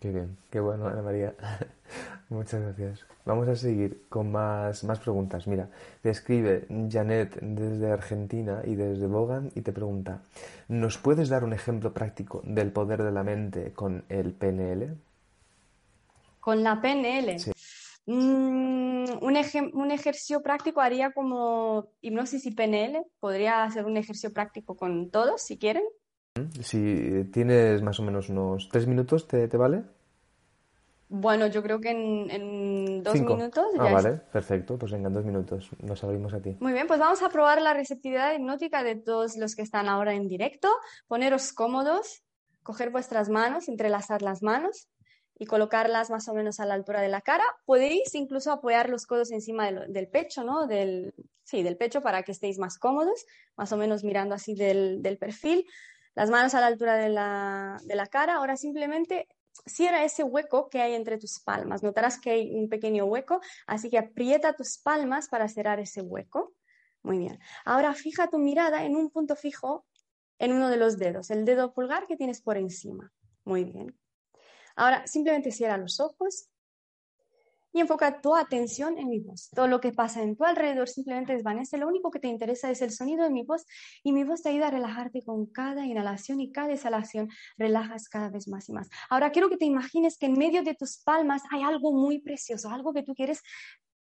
Speaker 1: Qué bien, qué bueno, Ana María. *laughs* Muchas gracias. Vamos a seguir con más, más preguntas. Mira, te escribe Janet desde Argentina y desde Bogan y te pregunta, ¿nos puedes dar un ejemplo práctico del poder de la mente con el PNL?
Speaker 2: Con la PNL. Sí. Mm, un, un, ejercicio práctico haría como hipnosis y PNL. Podría hacer un ejercicio práctico con todos, si quieren.
Speaker 1: Si tienes más o menos unos tres minutos, ¿te, te vale?
Speaker 2: Bueno, yo creo que en, dos minutos
Speaker 1: ah, vale, perfecto. Pues venga, en dos minutos nos abrimos a ti.
Speaker 2: Muy bien, pues vamos a probar la receptividad hipnótica de todos los que están ahora en directo. Poneros cómodos, coger vuestras manos, entrelazar las manos y colocarlas más o menos a la altura de la cara. Podéis incluso apoyar los codos encima del, pecho, ¿no? Del, sí, del pecho para que estéis más cómodos, más o menos mirando así del, del perfil las manos a la altura de la, de la cara. Ahora simplemente cierra ese hueco que hay entre tus palmas. Notarás que hay un pequeño hueco, así que aprieta tus palmas para cerrar ese hueco. Muy bien. Ahora fija tu mirada en un punto fijo en uno de los dedos, el dedo pulgar que tienes por encima. Muy bien. Ahora simplemente cierra los ojos y enfoca tu atención en mi voz. Todo lo que pasa en tu alrededor simplemente desvanece. Lo único que te interesa es el sonido de mi voz y mi voz te ayuda a relajarte con cada inhalación y cada exhalación. Relajas cada vez más y más. Ahora quiero que te imagines que en medio de tus palmas hay algo muy precioso, algo que tú quieres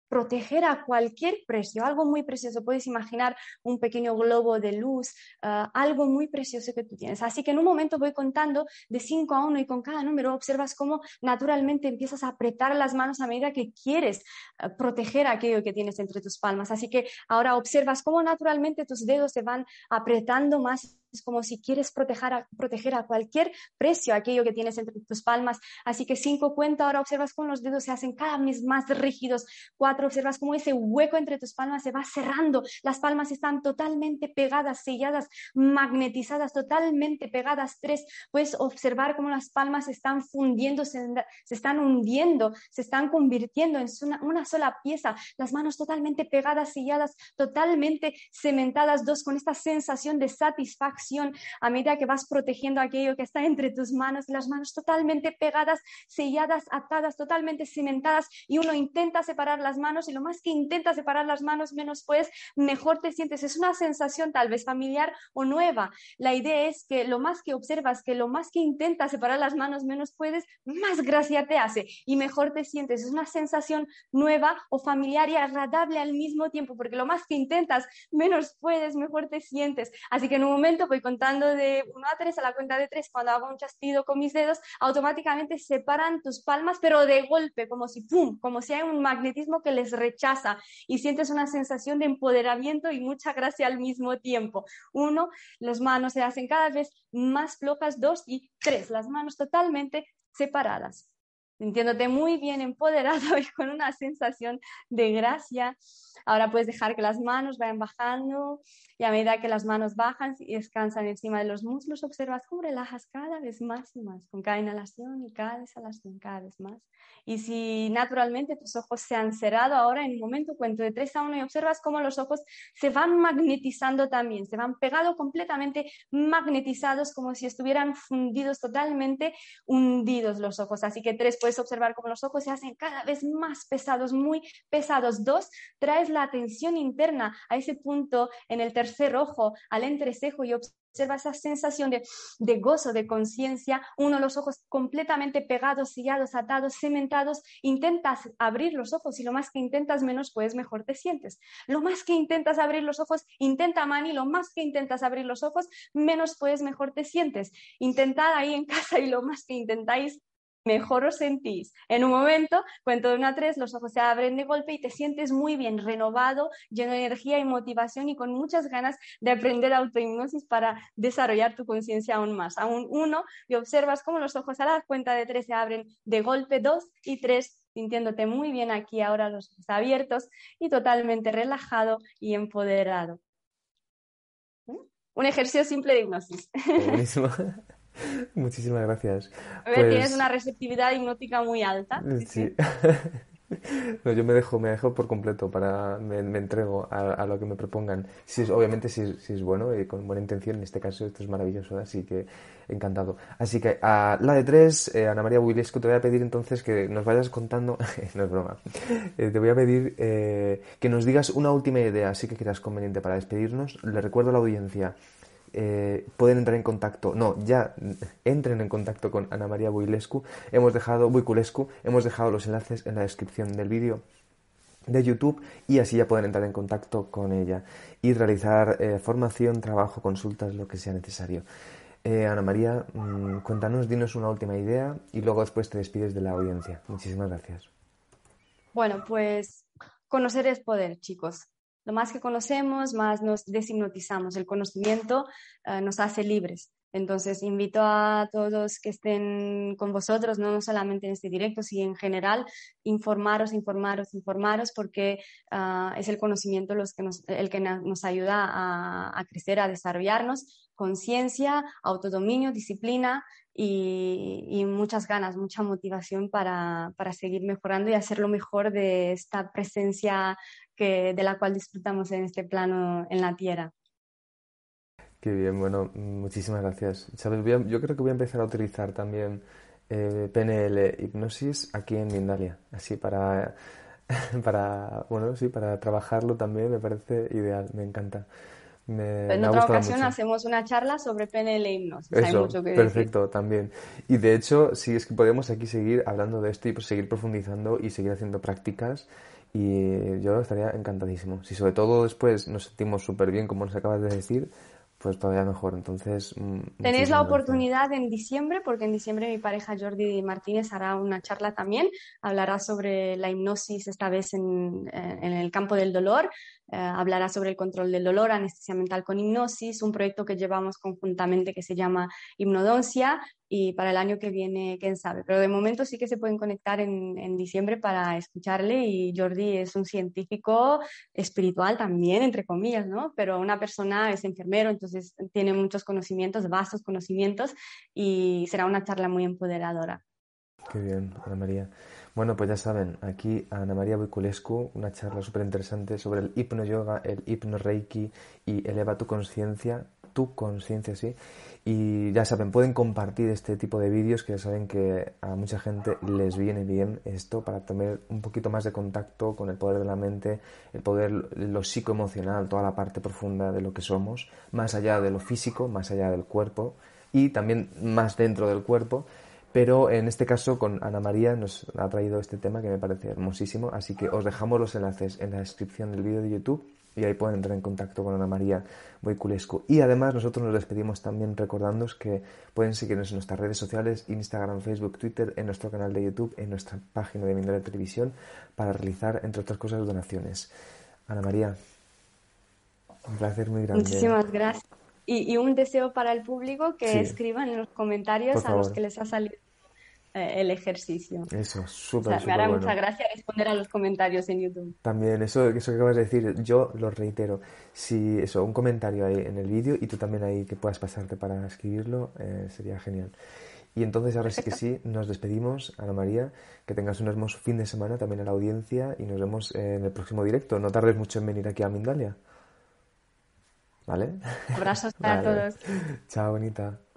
Speaker 2: proteger a cualquier precio, algo muy precioso. Puedes imaginar un pequeño globo de luz, ah, algo muy precioso que tú tienes. Así que en un momento voy contando de 5 a 1 y con cada número observas cómo naturalmente empiezas a apretar las manos a medida que quieres ah, proteger aquello que tienes entre tus palmas. Así que ahora observas cómo naturalmente tus dedos se van apretando más como si quieres proteger a, proteger a cualquier precio aquello que tienes entre tus palmas. Así que cinco cuenta, ahora observas cómo los dedos se hacen cada vez más rígidos. Cuatro, observas cómo ese hueco entre tus palmas se va cerrando. Las palmas están totalmente pegadas, selladas, magnetizadas, totalmente pegadas. Tres, puedes observar cómo las palmas se están fundiendo, se, están hundiendo, se están convirtiendo en una sola pieza. Las manos totalmente pegadas, selladas, totalmente cementadas. Dos, con esta sensación de satisfacción a medida que vas protegiendo aquello que está entre tus manos, las manos totalmente pegadas, selladas, atadas, totalmente cimentadas y uno intenta separar las manos y lo más que intenta separar las manos, menos pues, mejor te sientes. Es una sensación tal vez familiar o nueva. La idea es que lo más que observas, que lo más que intentas separar las manos, menos puedes, más gracia te hace y mejor te sientes. Es una sensación nueva o familiar y agradable al mismo tiempo, porque lo más que intentas, menos puedes, mejor te sientes. Así que en un momento voy contando de 1 a 3 a la cuenta de 3, cuando hago un chastido con mis dedos, automáticamente separan tus palmas, pero de golpe, como si ¡pum! como si hay un magnetismo que les rechaza y sientes una sensación de empoderamiento y mucha gracia al mismo tiempo. Uno, las manos se hacen cada vez más flojas, dos y tres, las manos totalmente separadas sintiéndote muy bien empoderado *laughs* y con una sensación de gracia. Ahora puedes dejar que las manos vayan bajando y a medida que las manos bajan y descansan encima de los muslos, observas cómo relajas cada vez más y más, con cada inhalación y cada exhalación, cada vez más. Y si naturalmente tus ojos se han cerrado ahora, en un momento cuento de 3 a 1 y observas cómo los ojos se van magnetizando también, se van pegado completamente magnetizados como si estuvieran fundidos totalmente hundidos los ojos. Así que 3 puedes observar cómo los ojos se hacen cada vez más pesados, muy pesados. 2 traes la atención interna a ese punto en el tercer ojo, al entrecejo y observa esa sensación de, de gozo, de conciencia, uno los ojos completamente pegados, sellados, atados, cementados, intentas abrir los ojos y lo más que intentas menos, pues mejor te sientes. Lo más que intentas abrir los ojos, intenta Mani, lo más que intentas abrir los ojos, menos pues mejor te sientes. Intentad ahí en *laughs* casa y lo más que intentáis, mejor os sentís. En un momento, cuento de una a tres, los ojos se abren de golpe y te sientes muy bien, renovado, lleno de energía y motivación y con muchas ganas de aprender autohipnosis para desarrollar tu conciencia aún más. Aún uno, y observas cómo los ojos a la cuenta de tres se abren de golpe, dos y tres sintiéndote muy bien aquí ahora los ojos abiertos y totalmente relajado y empoderado. ¿Mm? Un ejercicio simple de hipnosis. *laughs* *laughs*
Speaker 1: Muchísimas gracias.
Speaker 2: Tienes pues una receptividad hipnótica muy alta.
Speaker 1: Sí. *laughs* No, yo me dejo, me dejo por completo para, me, entrego a, lo que me propongan. Si es, obviamente si, si, es bueno y con buena intención, en este caso esto es maravilloso, así que encantado. Así que a la de tres, eh, Ana María Wilesco, te voy a pedir entonces que nos vayas contando, *laughs* no es broma, eh, te voy a pedir eh, que nos digas una última idea, así que quieras conveniente para despedirnos. Le recuerdo a la audiencia eh, pueden entrar en contacto, no, ya entren en contacto con Ana María Builescu. Hemos dejado, Buiculescu, hemos dejado los enlaces en la descripción del vídeo de YouTube y así ya pueden entrar en contacto con ella y realizar eh, formación, trabajo, consultas, lo que sea necesario. Eh, Ana María, mm, cuéntanos, dinos una última idea y luego después te despides de la audiencia. Muchísimas gracias.
Speaker 2: Bueno, pues conocer es poder, chicos. Lo más que conocemos, más nos deshipnotizamos. El conocimiento eh, nos hace libres. Entonces, invito a todos que estén con vosotros, no solamente en este directo, sino en general, informaros, informaros, informaros, porque ah, es el conocimiento los que el que nos ayuda a, a crecer, a desarrollarnos, conciencia, autodominio, disciplina y, muchas ganas, mucha motivación para, para, seguir mejorando y hacer lo mejor de esta presencia que, de la cual disfrutamos en este plano en la Tierra.
Speaker 1: Qué bien, bueno, muchísimas gracias. ¿Sabes? yo creo que voy a empezar a utilizar también eh, PNL hipnosis aquí en Mindalia, así para, *laughs* para, bueno, sí, para trabajarlo también me parece ideal, me encanta.
Speaker 2: En otra ocasión hacemos una charla sobre PNL hipnosis.
Speaker 1: Hay mucho que perfecto, también. Y de hecho, sí, es que podemos aquí seguir hablando de esto y seguir profundizando y seguir haciendo prácticas y yo estaría encantadísimo. Si sobre todo después nos sentimos súper bien, como nos acabas de decir, pues todavía mejor. Entonces.
Speaker 2: Mm, Tenéis la oportunidad en diciembre, porque en diciembre mi pareja Jordi Martínez hará una charla también. Hablará sobre la hipnosis, esta vez en, en el campo del dolor. Eh, hablará sobre el control del dolor, anestesia mental con hipnosis, un proyecto que llevamos conjuntamente que se llama Hipnodoncia y para el año que viene, quién sabe. Pero de momento sí que se pueden conectar en, en diciembre para escucharle y Jordi es un científico espiritual también, entre comillas, ¿no? Pero una persona es enfermero, entonces tiene muchos conocimientos, vastos conocimientos y será una charla muy empoderadora.
Speaker 1: Qué bien, Ana María. Bueno, pues ya saben, aquí Ana María Voiculescu, una charla súper interesante sobre el hipno yoga, el hipno reiki y eleva tu conciencia, tu conciencia, sí. Y ya saben, pueden compartir este tipo de vídeos que ya saben que a mucha gente les viene bien esto para tener un poquito más de contacto con el poder de la mente, el poder, lo psicoemocional, toda la parte profunda de lo que somos, más allá de lo físico, más allá del cuerpo y también más dentro del cuerpo pero en este caso con Ana María nos ha traído este tema que me parece hermosísimo, así que os dejamos los enlaces en la descripción del vídeo de YouTube y ahí pueden entrar en contacto con Ana María Boiculescu. Y además nosotros nos despedimos también recordándoos que pueden seguirnos en nuestras redes sociales, Instagram, Facebook, Twitter, en nuestro canal de YouTube, en nuestra página de Mindalia Televisión, para realizar, entre otras cosas, donaciones. Ana María, un placer muy grande.
Speaker 2: Muchísimas gracias. Y, un deseo para el público que escriban en los comentarios a los que les ha salido eh, el ejercicio.
Speaker 1: Eso, súper,
Speaker 2: Me hará mucha gracia responder a los comentarios en YouTube.
Speaker 1: También, eso, eso que acabas de decir, yo lo reitero. Si eso, un comentario ahí en el vídeo y tú también ahí que puedas pasarte para escribirlo, eh, sería genial. Y entonces ahora sí que sí, nos despedimos, Ana María, que tengas un hermoso fin de semana también a la audiencia y nos vemos en el próximo directo. No tardes mucho en venir aquí a Mindalia. ¿Vale?
Speaker 2: Abrazos para *laughs* todos.
Speaker 1: Chao, bonita.